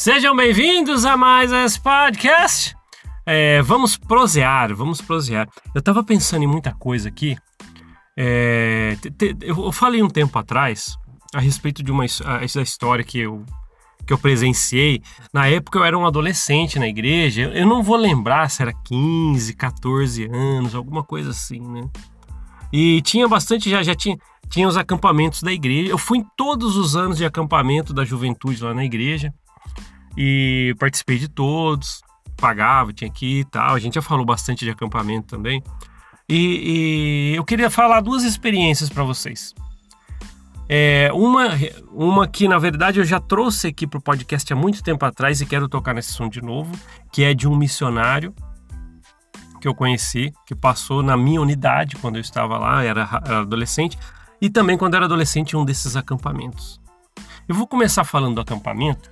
Sejam bem-vindos a mais esse podcast. É, vamos prosear, vamos prosear. Eu tava pensando em muita coisa aqui. É, te, te, eu falei um tempo atrás a respeito de uma a, história que eu, que eu presenciei. Na época eu era um adolescente na igreja. Eu não vou lembrar se era 15, 14 anos, alguma coisa assim, né? E tinha bastante, já, já tinha, tinha os acampamentos da igreja. Eu fui em todos os anos de acampamento da juventude lá na igreja e participei de todos, pagava, tinha que ir e tal. A gente já falou bastante de acampamento também. E, e eu queria falar duas experiências para vocês. É, uma, uma que na verdade eu já trouxe aqui para o podcast há muito tempo atrás e quero tocar nesse som de novo, que é de um missionário que eu conheci, que passou na minha unidade quando eu estava lá, era, era adolescente, e também quando era adolescente em um desses acampamentos. Eu vou começar falando do acampamento,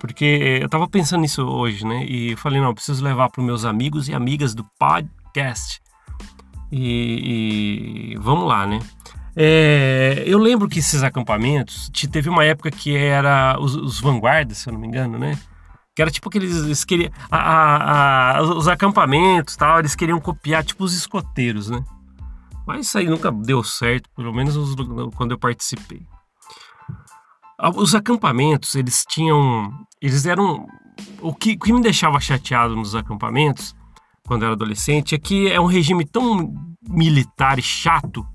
porque eu estava pensando nisso hoje, né? E eu falei, não, eu preciso levar para os meus amigos e amigas do podcast. E, e vamos lá, né? É, eu lembro que esses acampamentos, teve uma época que era os, os vanguardas, se eu não me engano, né? Que era tipo aqueles. Eles queriam, a, a, a, os acampamentos tal, eles queriam copiar tipo os escoteiros, né? Mas isso aí nunca deu certo, pelo menos quando eu participei. Os acampamentos, eles tinham. Eles eram. O que, o que me deixava chateado nos acampamentos, quando eu era adolescente, é que é um regime tão militar e chato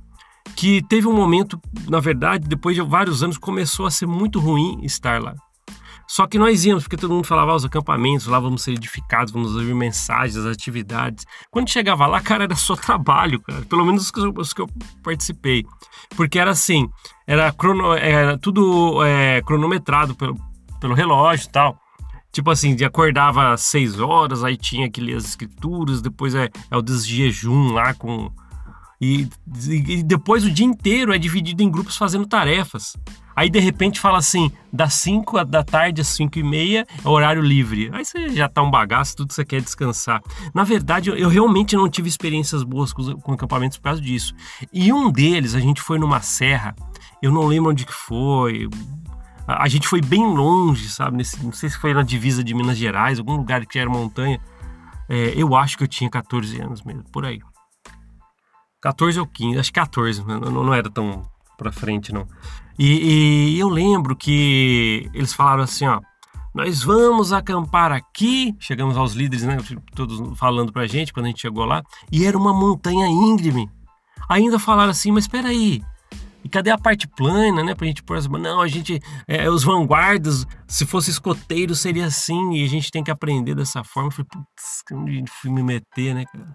que teve um momento, na verdade, depois de vários anos, começou a ser muito ruim estar lá. Só que nós íamos, porque todo mundo falava ah, os acampamentos, lá vamos ser edificados, vamos ouvir mensagens, atividades. Quando chegava lá, cara, era só trabalho, cara. Pelo menos os que eu, os que eu participei. Porque era assim, era, crono, era tudo é, cronometrado pelo, pelo relógio e tal. Tipo assim, de acordava às seis horas, aí tinha que ler as escrituras, depois é, é o desjejum lá com e, e, depois o dia inteiro é dividido em grupos fazendo tarefas. Aí de repente fala assim, das 5 da tarde às 5 e meia é horário livre. Aí você já tá um bagaço, tudo que você quer descansar. Na verdade, eu, eu realmente não tive experiências boas com, com acampamentos por causa disso. E um deles, a gente foi numa serra, eu não lembro onde que foi. A, a gente foi bem longe, sabe? Nesse, não sei se foi na divisa de Minas Gerais, algum lugar que era montanha. É, eu acho que eu tinha 14 anos mesmo, por aí. 14 ou 15, acho que 14, não, não era tão pra frente, não. E, e, eu lembro que eles falaram assim, ó, nós vamos acampar aqui, chegamos aos líderes, né, todos falando pra gente quando a gente chegou lá, e era uma montanha íngreme. Ainda falaram assim, mas espera aí, e cadê a parte plana, né? Pra gente pôr as... Não, a gente... É, os vanguardas, se fosse escoteiro, seria assim. E a gente tem que aprender dessa forma. Eu falei, putz, onde fui me meter, né, cara?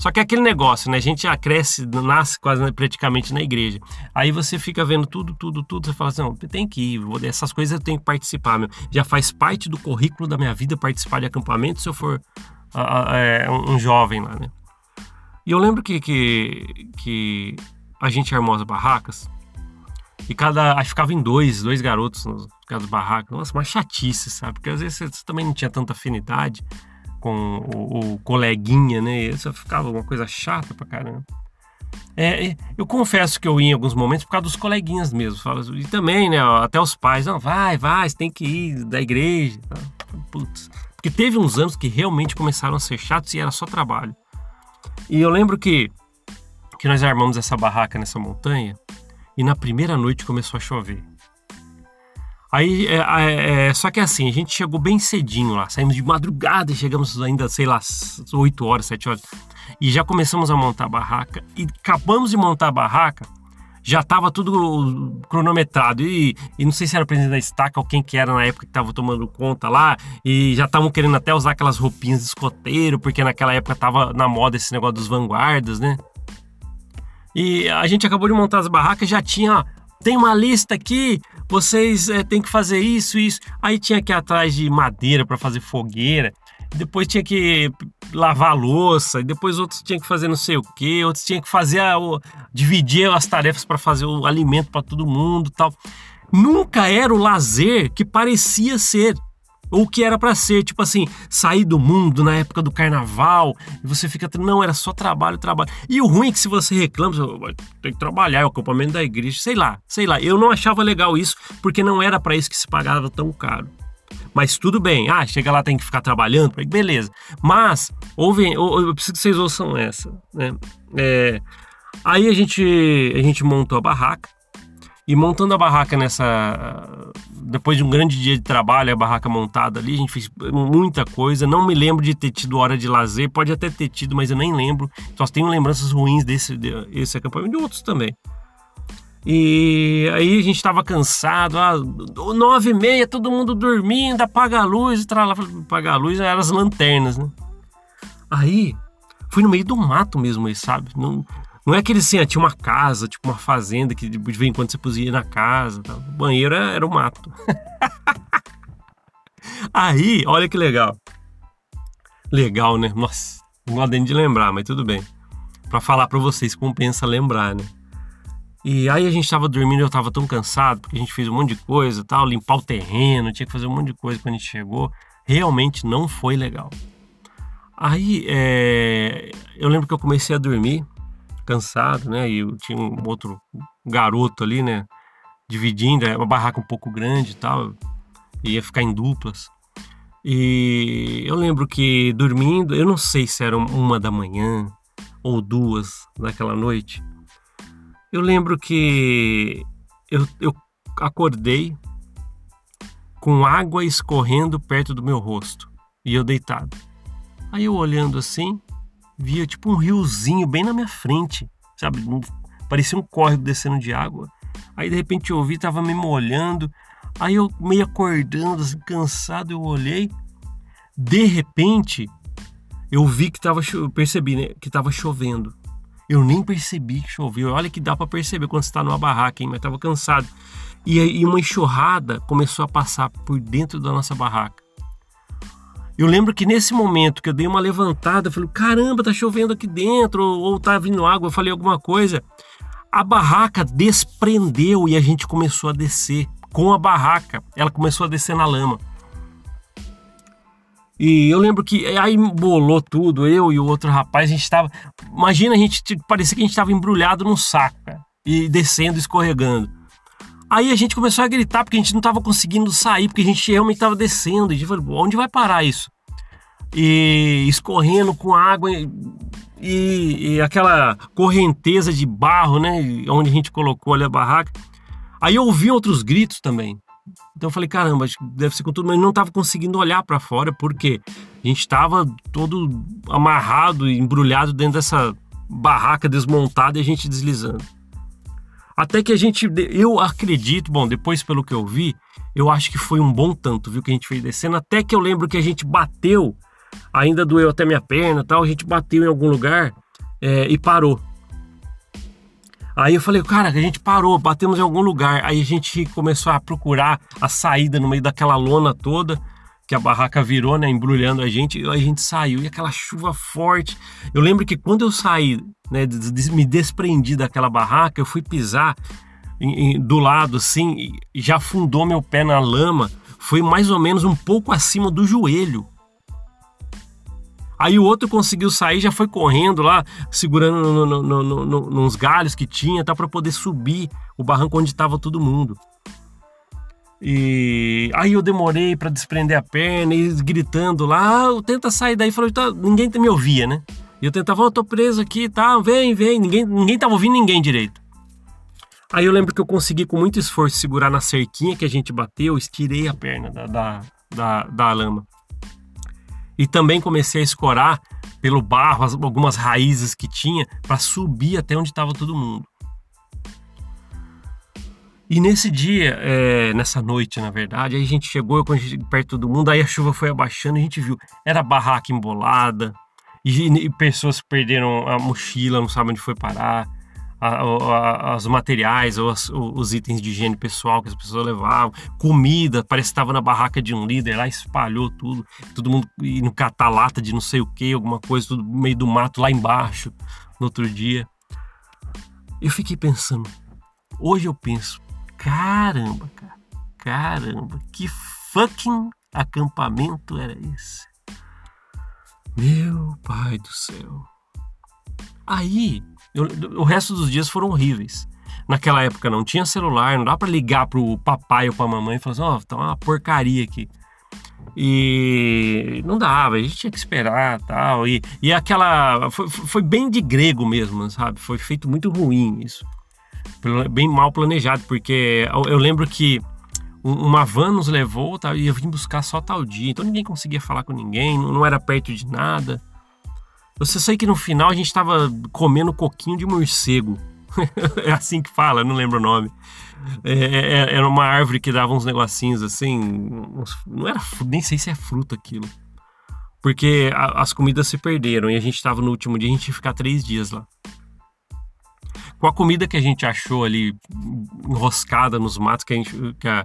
Só que é aquele negócio, né? A gente já cresce, nasce quase né, praticamente na igreja. Aí você fica vendo tudo, tudo, tudo. Você fala assim: não, tem que ir, essas coisas eu tenho que participar. Meu. Já faz parte do currículo da minha vida participar de acampamento se eu for é, um jovem lá, né? E eu lembro que, que, que a gente armou as barracas e cada. Que ficava em dois, dois garotos nas barracas. Nossa, uma chatice, sabe? Porque às vezes você também não tinha tanta afinidade com o, o coleguinha, né? Isso ficava uma coisa chata pra caramba. É, eu confesso que eu ia em alguns momentos por causa dos coleguinhas mesmo. E também, né? Até os pais, não, vai, vai, você tem que ir da igreja. Putz. Porque teve uns anos que realmente começaram a ser chatos e era só trabalho. E eu lembro que, que nós armamos essa barraca nessa montanha e na primeira noite começou a chover. Aí, é, é, é, só que assim, a gente chegou bem cedinho lá, saímos de madrugada e chegamos ainda, sei lá, 8 horas, 7 horas. E já começamos a montar a barraca. E acabamos de montar a barraca, já estava tudo cronometrado. E, e, não sei se era o presidente da estaca ou quem que era na época que estava tomando conta lá. E já estavam querendo até usar aquelas roupinhas de escoteiro, porque naquela época estava na moda esse negócio dos vanguardas, né? E a gente acabou de montar as barracas, já tinha, ó, tem uma lista aqui vocês é, têm que fazer isso, isso. Aí tinha que ir atrás de madeira para fazer fogueira. Depois tinha que lavar louça, e depois outros tinham que fazer não sei o que, outros tinham que fazer a, o, dividir as tarefas para fazer o alimento para todo mundo, tal. Nunca era o lazer que parecia ser o que era para ser, tipo assim, sair do mundo na época do carnaval, e você fica, não, era só trabalho, trabalho. E o ruim é que se você reclama, você tem que trabalhar, é o acampamento da igreja, sei lá, sei lá. Eu não achava legal isso, porque não era para isso que se pagava tão caro. Mas tudo bem. Ah, chega lá, tem que ficar trabalhando. Beleza. Mas, ouve, eu preciso que vocês ouçam essa. Né? É, aí a gente, a gente montou a barraca. E montando a barraca nessa. Depois de um grande dia de trabalho, a barraca montada ali, a gente fez muita coisa. Não me lembro de ter tido hora de lazer, pode até ter tido, mas eu nem lembro. Só tenho lembranças ruins desse, desse acampamento e de outros também. E aí a gente estava cansado, ah, nove e meia, todo mundo dormindo, apaga a luz, lá, apaga a luz, eram as lanternas, né? Aí, foi no meio do mato mesmo sabe? Não, não é aquele assim, ah, tinha uma casa, tipo uma fazenda que de vez em quando você podia na casa. Tá? O banheiro era, era o mato. aí, olha que legal. Legal, né? Nossa, não nem de lembrar, mas tudo bem. Para falar para vocês, compensa lembrar, né? E aí a gente tava dormindo, eu tava tão cansado, porque a gente fez um monte de coisa, tal, limpar o terreno, tinha que fazer um monte de coisa quando a gente chegou. Realmente não foi legal. Aí é, eu lembro que eu comecei a dormir, cansado, né? E tinha um outro garoto ali, né? Dividindo, é uma barraca um pouco grande e tal, ia ficar em duplas. E eu lembro que dormindo, eu não sei se era uma da manhã ou duas naquela noite, eu lembro que eu, eu acordei com água escorrendo perto do meu rosto e eu deitado. Aí eu olhando assim, via tipo um riozinho bem na minha frente, sabe? Parecia um córrego descendo de água. Aí de repente eu ouvi, tava me molhando. Aí eu meio acordando, assim, cansado, eu olhei. De repente, eu vi que tava, percebi, né, que tava chovendo. Eu nem percebi que choveu. Olha que dá para perceber quando está numa barraca, hein? Mas estava cansado. E aí uma enxurrada começou a passar por dentro da nossa barraca. Eu lembro que nesse momento que eu dei uma levantada, eu falei: caramba, tá chovendo aqui dentro, ou, ou tá vindo água, eu falei alguma coisa. A barraca desprendeu e a gente começou a descer com a barraca. Ela começou a descer na lama. E eu lembro que aí bolou tudo, eu e o outro rapaz, a gente estava. Imagina, a gente parecia que a gente estava embrulhado num saco, e descendo, escorregando. Aí a gente começou a gritar porque a gente não estava conseguindo sair, porque a gente realmente estava descendo. E a gente falou, onde vai parar isso? E escorrendo com água e, e, aquela correnteza de barro, né? Onde a gente colocou ali a barraca. Aí eu ouvi outros gritos também. Então eu falei, caramba, deve ser com tudo, mas não estava conseguindo olhar para fora porque a gente estava todo amarrado e embrulhado dentro dessa barraca desmontada e a gente deslizando. Até que a gente, eu acredito, bom, depois pelo que eu vi, eu acho que foi um bom tanto, viu, que a gente fez descendo. Até que eu lembro que a gente bateu, ainda doeu até minha perna tal, a gente bateu em algum lugar é, e parou. Aí eu falei, cara, a gente parou, batemos em algum lugar. Aí a gente começou a procurar a saída no meio daquela lona toda, que a barraca virou, né, embrulhando a gente. E a gente saiu, e aquela chuva forte. Eu lembro que quando eu saí, né, me desprendi daquela barraca, eu fui pisar em, em, do lado assim, já afundou meu pé na lama. Foi mais ou menos um pouco acima do joelho. Aí o outro conseguiu sair, já foi correndo lá, segurando no, no, no, no, nos galhos que tinha, tá para poder subir o barranco onde estava todo mundo. E aí eu demorei para desprender a perna e gritando lá, ah, tenta sair daí, falou, tá, ninguém me ouvia, né? E eu tentava, oh, tô preso aqui, tá, vem, vem, ninguém, ninguém tava ouvindo ninguém direito. Aí eu lembro que eu consegui com muito esforço segurar na cerquinha que a gente bateu, estirei a perna da, da, da, da lama. E também comecei a escorar pelo barro algumas raízes que tinha para subir até onde estava todo mundo. E nesse dia, é, nessa noite, na verdade, aí a gente chegou perto do mundo, aí a chuva foi abaixando, a gente viu, era barraca embolada, e, e pessoas perderam a mochila, não sabem onde foi parar a, a, os materiais ou as, os itens de higiene pessoal que as pessoas levavam, comida, parece que estava na barraca de um líder lá, espalhou tudo, todo mundo indo catar lata de não sei o que, alguma coisa, tudo no meio do mato lá embaixo, no outro dia. Eu fiquei pensando, hoje eu penso, caramba, cara, caramba, que fucking acampamento era esse? Meu pai do céu. Aí eu, o resto dos dias foram horríveis. Naquela época não tinha celular, não dá para ligar pro papai ou pra mamãe e falar assim: ó, oh, tá uma porcaria aqui. E não dava, a gente tinha que esperar tal. E, e aquela. Foi, foi bem de grego mesmo, sabe? Foi feito muito ruim isso. Bem mal planejado, porque eu, eu lembro que uma van nos levou tá, e eu vim buscar só tal dia. Então ninguém conseguia falar com ninguém, não, não era perto de nada. Eu sei que no final a gente estava comendo coquinho de morcego. é assim que fala, não lembro o nome. É, é, é, era uma árvore que dava uns negocinhos assim. Não era nem sei se é fruto aquilo. Porque a, as comidas se perderam e a gente estava no último dia, a gente ia ficar três dias lá. Com a comida que a gente achou ali enroscada nos matos que a, gente, que a,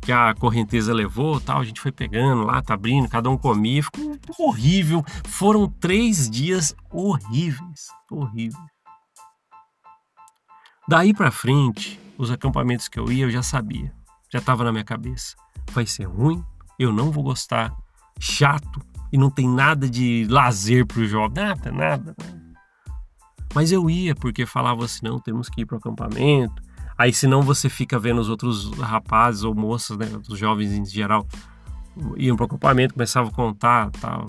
que a correnteza levou, tal, a gente foi pegando lá, tá abrindo, cada um comia, ficou horrível. Foram três dias horríveis, horríveis. Daí para frente, os acampamentos que eu ia, eu já sabia. Já estava na minha cabeça. Vai ser ruim, eu não vou gostar, chato e não tem nada de lazer pro jovem, nada, nada. Mas eu ia porque falava assim, não, temos que ir pro acampamento. Aí senão você fica vendo os outros rapazes ou moças, né, os jovens em geral, iam pro acampamento, começavam a contar, tal.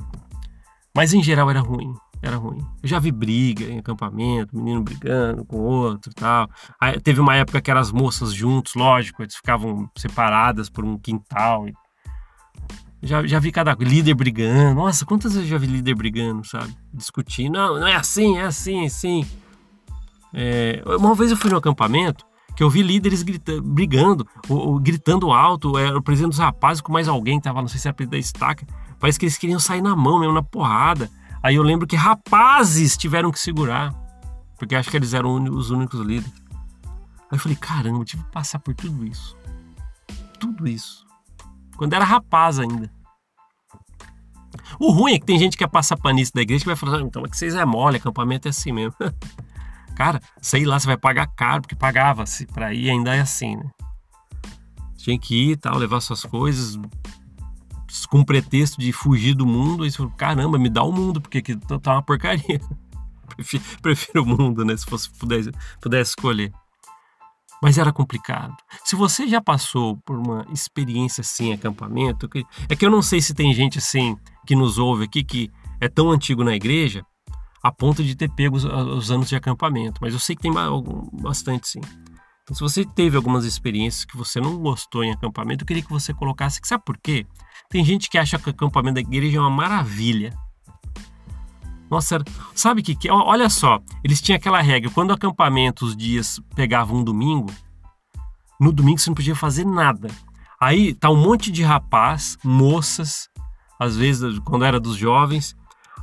Mas em geral era ruim era ruim. Eu já vi briga em acampamento, menino brigando com outro tal. Aí, teve uma época que eram as moças juntos, lógico, eles ficavam separadas por um quintal. Já, já vi cada líder brigando. Nossa, quantas vezes eu já vi líder brigando, sabe? Discutindo. Não, não é assim, é assim, é assim. É, uma vez eu fui no acampamento que eu vi líderes gritando, brigando, ou, ou, gritando alto, era o presidente dos rapazes com mais alguém, tava, não sei se era presidente da estaca. Parece que eles queriam sair na mão mesmo, na porrada. Aí eu lembro que rapazes tiveram que segurar, porque acho que eles eram os únicos líderes. Aí eu falei, caramba, eu tive que passar por tudo isso. Tudo isso. Quando era rapaz ainda. O ruim é que tem gente que quer passar panismo da igreja que vai falar, ah, então é que vocês é mole, acampamento é assim mesmo. Cara, sei lá, você vai pagar caro, porque pagava-se pra ir, ainda é assim, né? Tinha que ir tal, levar suas coisas, com pretexto de fugir do mundo, aí você falou, caramba, me dá o mundo, porque aqui tá, tá uma porcaria. prefiro, prefiro, o mundo, né? Se fosse pudesse, pudesse escolher. Mas era complicado. Se você já passou por uma experiência assim, acampamento, é que eu não sei se tem gente assim que nos ouve aqui que é tão antigo na igreja a ponto de ter pego os, os anos de acampamento, mas eu sei que tem bastante sim. Então, se você teve algumas experiências que você não gostou em acampamento, eu queria que você colocasse. Sabe por quê? Tem gente que acha que o acampamento da igreja é uma maravilha. Nossa, sabe que, que olha só, eles tinham aquela regra, quando o acampamento os dias pegavam um domingo, no domingo você não podia fazer nada. Aí tá um monte de rapaz, moças, às vezes quando era dos jovens,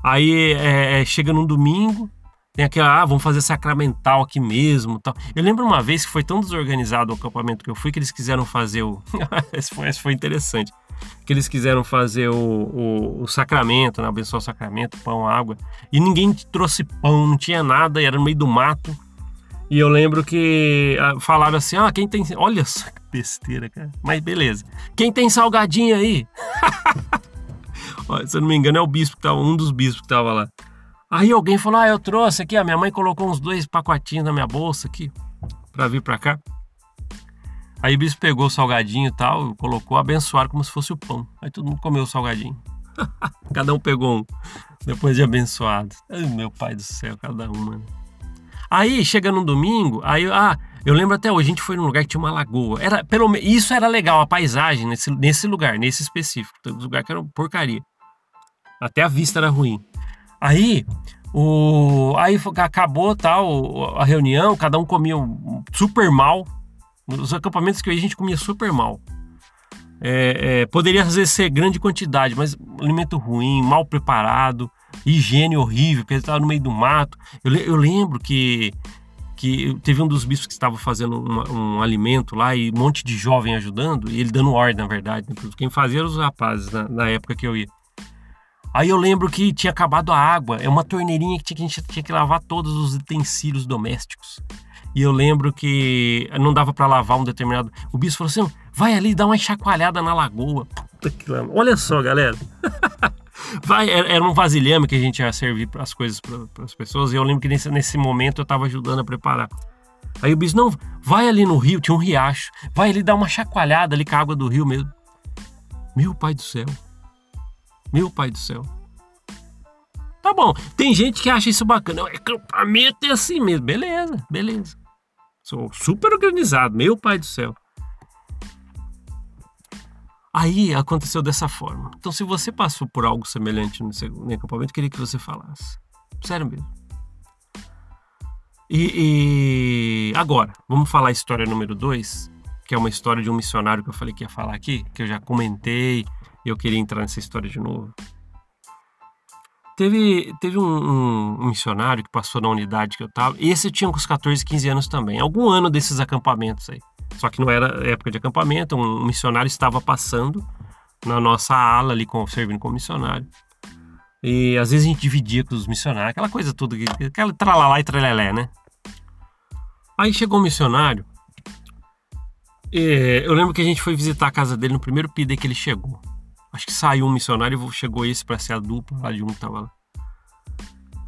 aí é, é, chega num domingo, tem aquela, ah, vamos fazer sacramental aqui mesmo. Tal. Eu lembro uma vez que foi tão desorganizado o acampamento que eu fui que eles quiseram fazer o. esse, foi, esse foi interessante. Que eles quiseram fazer o, o, o sacramento, né? abençoar o sacramento, pão, água. E ninguém trouxe pão, não tinha nada, era no meio do mato. E eu lembro que ah, falaram assim: ah, quem tem. Olha só que besteira, cara. Mas beleza. Quem tem salgadinho aí? Se eu não me engano, é o bispo que tava, um dos bispos que tava lá. Aí alguém falou: Ah, eu trouxe aqui, a minha mãe colocou uns dois pacotinhos na minha bolsa aqui para vir para cá. Aí o bispo pegou o salgadinho e tal, colocou, abençoaram como se fosse o pão. Aí todo mundo comeu o salgadinho. cada um pegou um, depois de abençoado. Ai, meu pai do céu, cada um, mano. Aí chega no domingo, aí, ah, eu lembro até hoje, a gente foi num lugar que tinha uma lagoa. Era, pelo Isso era legal, a paisagem nesse, nesse lugar, nesse específico. Tem lugar que era porcaria. Até a vista era ruim. Aí, o, aí acabou tal a reunião, cada um comia super mal. Nos acampamentos que eu ia, a gente comia super mal. É, é, poderia ser grande quantidade, mas alimento ruim, mal preparado, higiene horrível, porque estava no meio do mato. Eu, eu, lembro que, que teve um dos bispos que estava fazendo uma, um alimento lá e um monte de jovem ajudando, e ele dando ordem, na verdade. Né? Quem fazia eram os rapazes na, na época que eu ia. Aí eu lembro que tinha acabado a água, é uma torneirinha que, tinha, que a gente tinha que lavar todos os utensílios domésticos. E eu lembro que não dava para lavar um determinado. O bispo falou assim: vai ali dar uma chacoalhada na lagoa. Puta que Olha só, galera. vai, era um vasilhame que a gente ia servir as coisas para as pessoas. E eu lembro que nesse, nesse momento eu estava ajudando a preparar. Aí o bispo, não, vai ali no rio, tinha um riacho. Vai ali dar uma chacoalhada ali com a água do rio mesmo. Meu pai do céu. Meu pai do céu. Tá bom, tem gente que acha isso bacana. O acampamento é assim mesmo. Beleza, beleza. Sou super organizado, meu pai do céu. Aí aconteceu dessa forma. Então, se você passou por algo semelhante no, no acampamento, queria que você falasse. Sério mesmo. E, e, agora, vamos falar a história número 2, que é uma história de um missionário que eu falei que ia falar aqui, que eu já comentei, eu queria entrar nessa história de novo. Teve, teve um, um, um, missionário que passou na unidade que eu tava, esse tinha uns 14, 15 anos também, algum ano desses acampamentos aí. Só que não era época de acampamento, um missionário estava passando na nossa ala ali, com, servindo como missionário. E às vezes a gente dividia com os missionários, aquela coisa toda, aquela tralalá e tralelé, né? Aí chegou um missionário, eu lembro que a gente foi visitar a casa dele no primeiro PID que ele chegou. Acho que saiu um missionário e chegou esse para ser a dupla lá de um que tava lá.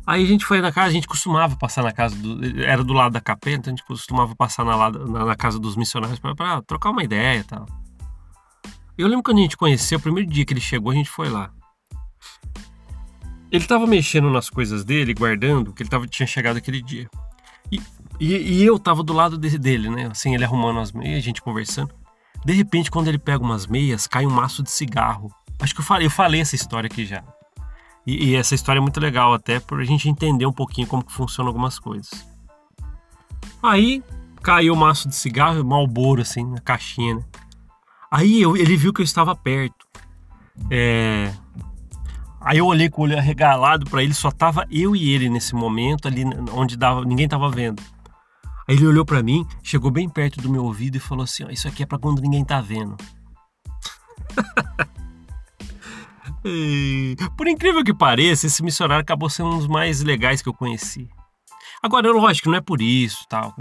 Aí a gente foi na casa, a gente costumava passar na casa do. Era do lado da capeta, então a gente costumava passar na, na, na casa dos missionários para trocar uma ideia e tal. Eu lembro quando a gente conheceu, o primeiro dia que ele chegou, a gente foi lá. Ele tava mexendo nas coisas dele, guardando, que ele tava, tinha chegado aquele dia. E, e, e eu tava do lado dele, né? Assim, ele arrumando as meias, a gente conversando. De repente, quando ele pega umas meias, cai um maço de cigarro. Acho que eu falei, eu falei essa história aqui já. E, e essa história é muito legal, até para a gente entender um pouquinho como que funcionam algumas coisas. Aí caiu o maço de cigarro, malboro assim, na caixinha, né? Aí eu, ele viu que eu estava perto. É... Aí eu olhei com o olho arregalado para ele, só tava eu e ele nesse momento ali onde dava, ninguém tava vendo. Aí ele olhou para mim, chegou bem perto do meu ouvido e falou assim: ó, Isso aqui é para quando ninguém tá vendo. Por incrível que pareça, esse missionário acabou sendo um dos mais legais que eu conheci. Agora, lógico, não é por isso, tal.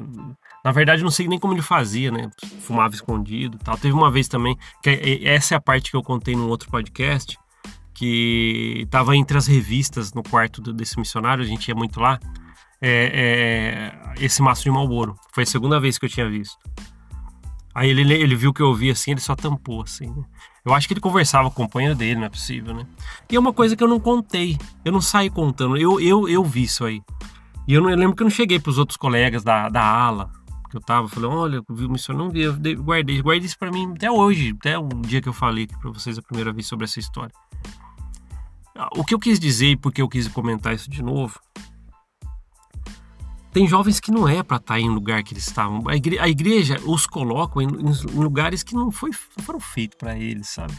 Na verdade, não sei nem como ele fazia, né? Fumava escondido, tal. Teve uma vez também que é, essa é a parte que eu contei num outro podcast, que estava entre as revistas no quarto desse missionário, a gente ia muito lá é, é, esse maço de Malboro. Foi a segunda vez que eu tinha visto. Aí ele, ele viu que eu vi assim, ele só tampou assim. Né? Eu acho que ele conversava com o companheiro dele, não é possível, né? E é uma coisa que eu não contei. Eu não saí contando. Eu, eu, eu vi isso aí. E eu, não, eu lembro que eu não cheguei para os outros colegas da, da ala que eu tava. Falei, olha, eu vi o missionário, não vi. Eu guardei, guardei isso para mim até hoje, até o dia que eu falei para vocês a primeira vez sobre essa história. O que eu quis dizer e porque eu quis comentar isso de novo tem jovens que não é para estar tá em lugar que eles estavam. A igreja, a igreja os coloca em, em, lugares que não, foi, foram feitos para eles, sabe?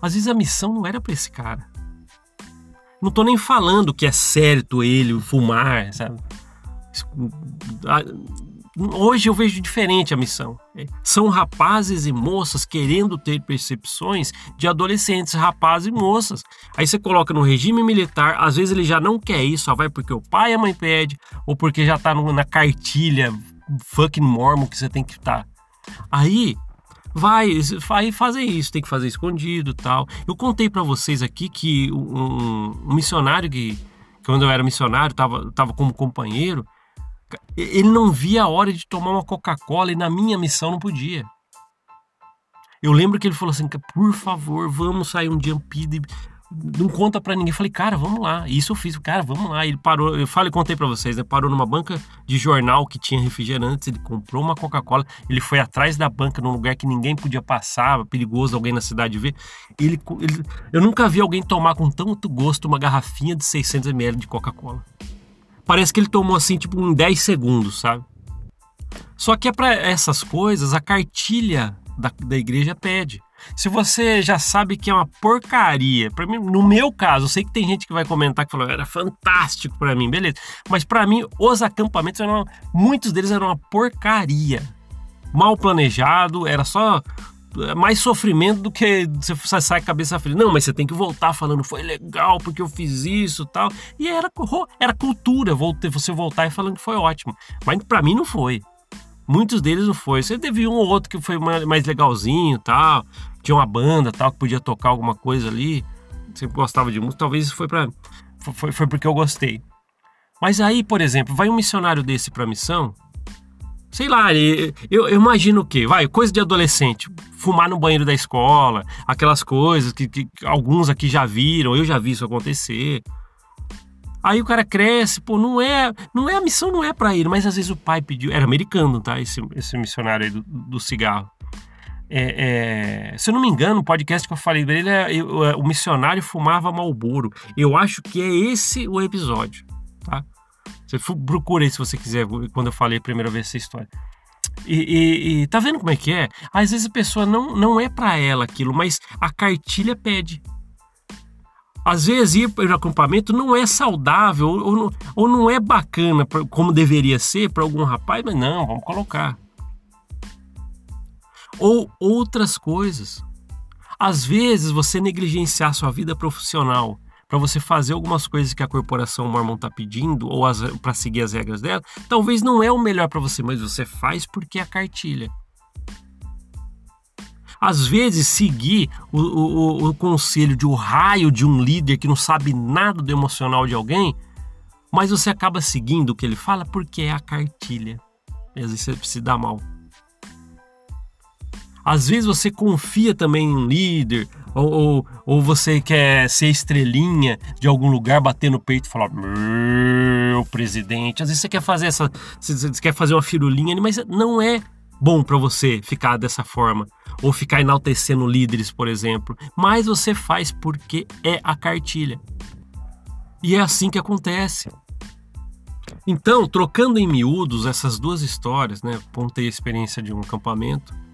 Às vezes a missão não era para esse cara. Não tô nem falando que é certo ele fumar, sabe? Hoje eu vejo diferente a missão. É, são rapazes e moças querendo ter percepções de adolescentes, rapazes e moças. Aí você coloca no regime militar, às vezes ele já não quer isso, só vai porque o pai e a mãe pede, ou porque já tá na cartilha fucking mormon que você tem que estar. Tá. Aí vai, vai fazer isso, tem que fazer escondido tal. Eu contei para vocês aqui que um, um missionário que, quando eu era missionário, tava, tava como companheiro, ele não via a hora de tomar uma Coca-Cola e na minha missão não podia. Eu lembro que ele falou assim: por favor, vamos sair um dia não conta para ninguém. Eu falei, cara, vamos lá. Isso eu fiz, cara, vamos lá. Ele parou, eu falei, contei para vocês, né? Parou numa banca de jornal que tinha refrigerantes, ele comprou uma Coca-Cola, ele foi atrás da banca num lugar que ninguém podia passar, perigoso alguém na cidade ver. Ele, ele eu nunca vi alguém tomar com tanto gosto uma garrafinha de 600 ml de Coca-Cola parece que ele tomou assim, tipo, em 10 segundos, sabe? Só que é para essas coisas, a cartilha da, da igreja pede. Se você já sabe que é uma porcaria, para mim, no meu caso, eu sei que tem gente que vai comentar que falou era fantástico para mim, beleza. Mas para mim, os acampamentos eram muitos deles eram uma porcaria. Mal planejado, era só é mais sofrimento do que você sai cabeça fria. Não, mas você tem que voltar falando, foi legal porque eu fiz isso tal. E era, era cultura você voltar e falando que foi ótimo. Mas para mim não foi. Muitos deles não foi. Você teve um ou outro que foi mais legalzinho tal. Tinha uma banda tal que podia tocar alguma coisa ali. Sempre gostava de música. Talvez isso foi para foi, foi porque eu gostei. Mas aí, por exemplo, vai um missionário desse para missão sei lá, eu, eu, imagino o quê? Vai, coisa de adolescente, fumar no banheiro da escola, aquelas coisas que, que, alguns aqui já viram, eu já vi isso acontecer. Aí o cara cresce, pô, não é, não é a missão não é para ele, mas às vezes o pai pediu, era americano, tá? Esse, esse missionário aí do, do cigarro. É, é, se eu não me engano, o podcast que eu falei dele, é, é, o missionário fumava Malboro. Eu acho que é esse o episódio, tá? Você procura aí se você quiser, quando eu falei a primeira vez essa história. E, e, e, tá vendo como é que é? Às vezes a pessoa não, não é para ela aquilo, mas a cartilha pede. Às vezes ir para o acampamento não é saudável ou não, ou não é bacana pra, como deveria ser para algum rapaz, mas não, vamos colocar. Ou outras coisas. Às vezes você negligenciar sua vida profissional para você fazer algumas coisas que a corporação Mormon está pedindo ou para seguir as regras dela, talvez não é o melhor para você, mas você faz porque é a cartilha. Às vezes, seguir o, o, o conselho de um raio de um líder que não sabe nada do emocional de alguém, mas você acaba seguindo o que ele fala porque é a cartilha. E às vezes você se dá mal. Às vezes você confia também em um líder, ou, ou, ou, você quer ser estrelinha de algum lugar, bater no peito e falar, meu presidente. Às vezes você quer fazer essa. Você quer fazer uma firulinha, mas não é bom para você ficar dessa forma. Ou ficar enaltecendo líderes, por exemplo. Mas você faz porque é a cartilha. E é assim que acontece. Então, trocando em miúdos essas duas histórias, né? Contei a experiência de um acampamento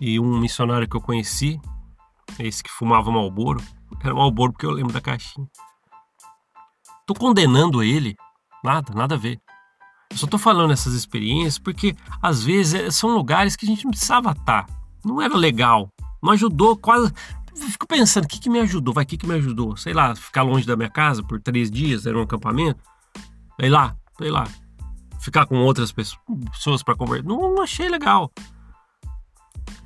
e um missionário que eu conheci, esse que fumava Malboro, era Malboro porque eu lembro da caixinha. Tô condenando ele, nada, nada a ver. Eu só tô falando essas experiências porque às vezes é, são lugares que a gente não precisava estar. Não era legal, não ajudou quase. Fico pensando, o que, que me ajudou? Vai, o que, que me ajudou? Sei lá, ficar longe da minha casa por três dias, era um acampamento. Sei lá, sei lá. Ficar com outras pessoas para conversar. Não, não achei legal.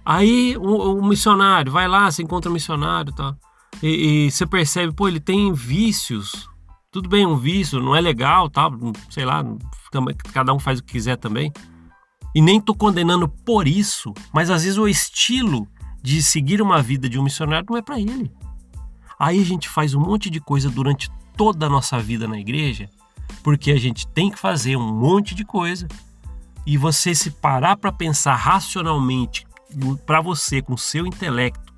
Aí o, o missionário vai lá, você encontra o missionário tá? e, e você percebe, pô, ele tem vícios. Tudo bem, um vício não é legal, tá? sei lá, cada um faz o que quiser também. E nem tô condenando por isso, mas às vezes o estilo de seguir uma vida de um missionário não é para ele. Aí a gente faz um monte de coisa durante toda a nossa vida na igreja, porque a gente tem que fazer um monte de coisa. E você se parar para pensar racionalmente para você, com o seu intelecto,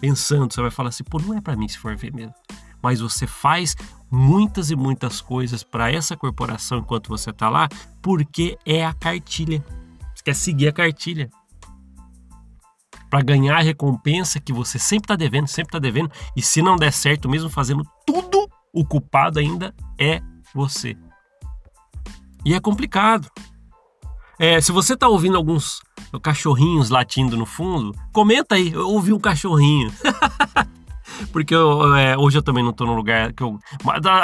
pensando, você vai falar assim, pô, não é para mim se for ver mesmo. Mas você faz muitas e muitas coisas para essa corporação enquanto você está lá, porque é a cartilha. Você quer seguir a cartilha. Para ganhar a recompensa que você sempre está devendo, sempre está devendo, e se não der certo, mesmo fazendo tudo, o culpado ainda é você. E é complicado. É, se você está ouvindo alguns cachorrinhos latindo no fundo, comenta aí, eu ouvi um cachorrinho. Porque eu, é, hoje eu também não estou no lugar que eu.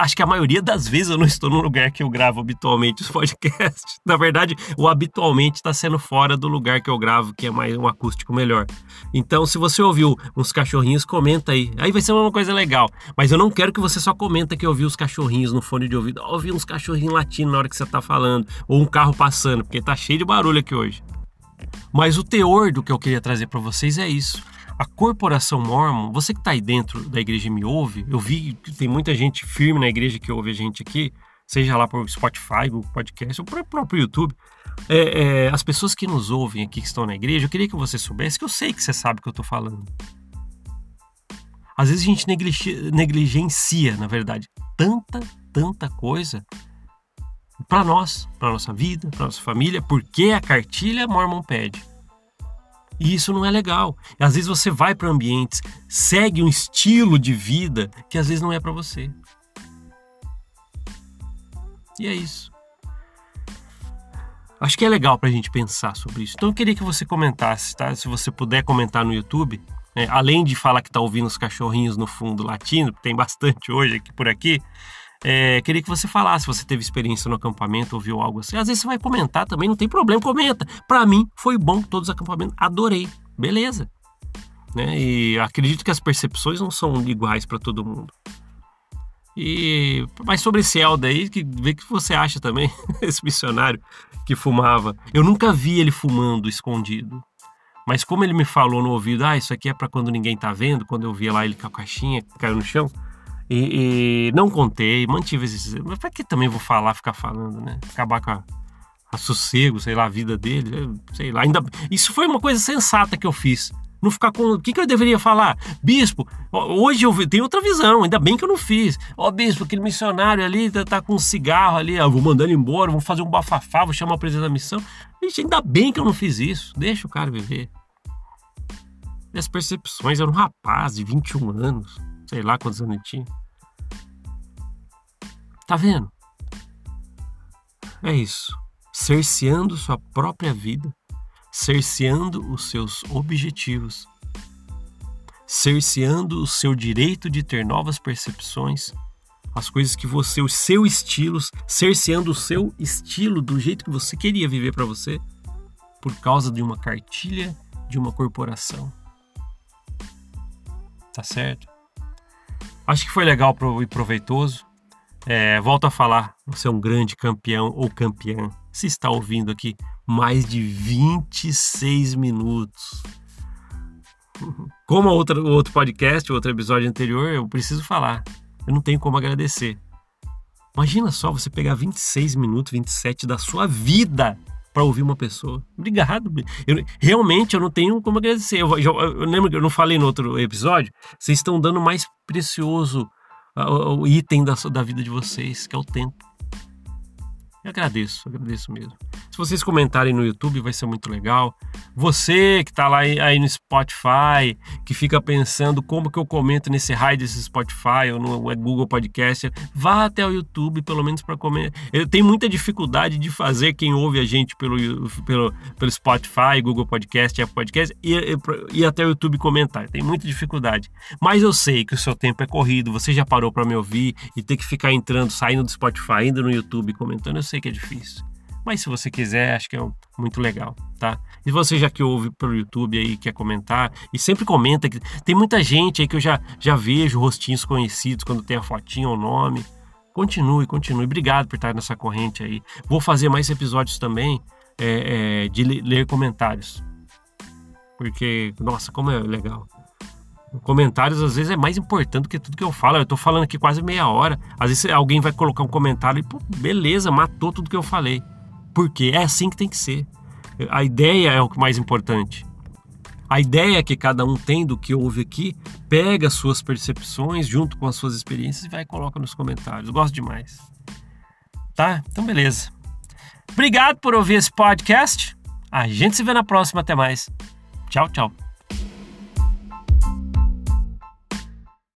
Acho que a maioria das vezes eu não estou no lugar que eu gravo habitualmente os podcasts. Na verdade, o habitualmente está sendo fora do lugar que eu gravo, que é mais um acústico melhor. Então, se você ouviu uns cachorrinhos, comenta aí. Aí vai ser uma coisa legal. Mas eu não quero que você só comenta que ouviu os cachorrinhos no fone de ouvido. Ouvi uns cachorrinhos latindo na hora que você está falando. Ou um carro passando, porque tá cheio de barulho aqui hoje. Mas o teor do que eu queria trazer para vocês é isso a corporação Mormon, você que está aí dentro da igreja e me ouve, eu vi que tem muita gente firme na igreja que ouve a gente aqui, seja lá por Spotify, Google Podcast ou próprio YouTube. É, é, as pessoas que nos ouvem aqui, que estão na igreja, eu queria que você soubesse que eu sei que você sabe o que eu estou falando. Às vezes a gente negligencia, na verdade, tanta, tanta coisa para nós, para nossa vida, para nossa família, porque a cartilha Mormon pede. E isso não é legal. Às vezes você vai para ambientes, segue um estilo de vida que às vezes não é para você. E é isso. Acho que é legal para a gente pensar sobre isso. Então eu queria que você comentasse, tá? Se você puder comentar no YouTube, né? além de falar que está ouvindo os cachorrinhos no fundo latindo, tem bastante hoje aqui por aqui. É, queria que você falasse se você teve experiência no acampamento, ouviu algo assim. Às vezes você vai comentar também, não tem problema, comenta. Para mim, foi bom todos os acampamentos, adorei. Beleza. Né? E acredito que as percepções não são iguais para todo mundo. E mas sobre esse Elda aí, que vê que você acha também, esse missionário que fumava. Eu nunca vi ele fumando escondido. Mas como ele me falou no ouvido, ah, isso aqui é para quando ninguém tá vendo, quando eu via lá ele com a caixinha, caiu no chão. E, e não contei, mantive esse. Mas pra que também vou falar, ficar falando, né? Acabar com a, a sossego, sei lá, a vida dele, sei lá. Ainda, isso foi uma coisa sensata que eu fiz. Não ficar com. O que, que eu deveria falar? Bispo, hoje eu tenho outra visão, ainda bem que eu não fiz. Ó, oh, bispo, aquele missionário ali tá, tá, com um cigarro ali, eu vou mandar ele embora, vou fazer um bafafá, vou chamar o presidente da missão. Gente, ainda bem que eu não fiz isso. Deixa o cara viver. Minhas percepções, era um rapaz de 21 anos, sei lá quantos anos ele tinha. Tá vendo? É isso. Cerceando sua própria vida cerceando os seus objetivos, cerceando o seu direito de ter novas percepções, as coisas que você, os seus estilos, cerceando o seu estilo do jeito que você queria viver para você, por causa de uma cartilha de uma corporação. Tá certo? Acho que foi legal e proveitoso. É, volto a falar, você é um grande campeão ou campeã. Se está ouvindo aqui mais de 26 minutos. Como outra, o outro podcast, outro episódio anterior, eu preciso falar. Eu não tenho como agradecer. Imagina só você pegar 26 minutos, 27 da sua vida para ouvir uma pessoa. Obrigado. Eu, realmente eu não tenho como agradecer. Eu, eu, eu lembro que eu não falei no outro episódio. Vocês estão dando mais precioso o, o item da, da vida de vocês, que é o tempo. Eu agradeço, agradeço mesmo. Se vocês comentarem no YouTube, vai ser muito legal. Você que está lá aí no Spotify, que fica pensando como que eu comento nesse raio desse Spotify ou no Google Podcast, vá até o YouTube, pelo menos para comentar. Eu tenho muita dificuldade de fazer quem ouve a gente pelo, pelo, pelo Spotify, Google Podcast, Apple Podcast, e, e até o YouTube comentar. Tem muita dificuldade. Mas eu sei que o seu tempo é corrido, você já parou para me ouvir e ter que ficar entrando, saindo do Spotify, indo no YouTube comentando. Eu sei sei que é difícil. Mas se você quiser, acho que é muito legal, tá? E você já que ouve pelo YouTube aí, quer comentar, e sempre comenta que tem muita gente aí que eu já, já vejo rostinhos conhecidos quando tem a fotinha ou nome. Continue, continue. Obrigado por estar nessa corrente aí. Vou fazer mais episódios também é, é, de ler comentários. Porque, nossa, como é legal. Comentários às vezes é mais importante do que tudo que eu falo. Eu tô falando aqui quase meia hora. Às vezes alguém vai colocar um comentário e, pô, beleza, matou tudo que eu falei. Porque é assim que tem que ser. A ideia é o mais importante. A ideia que cada um tem do que ouve aqui, pega as suas percepções junto com as suas experiências e vai e coloca nos comentários. Gosto demais. Tá? Então, beleza. Obrigado por ouvir esse podcast. A gente se vê na próxima. Até mais. Tchau, tchau.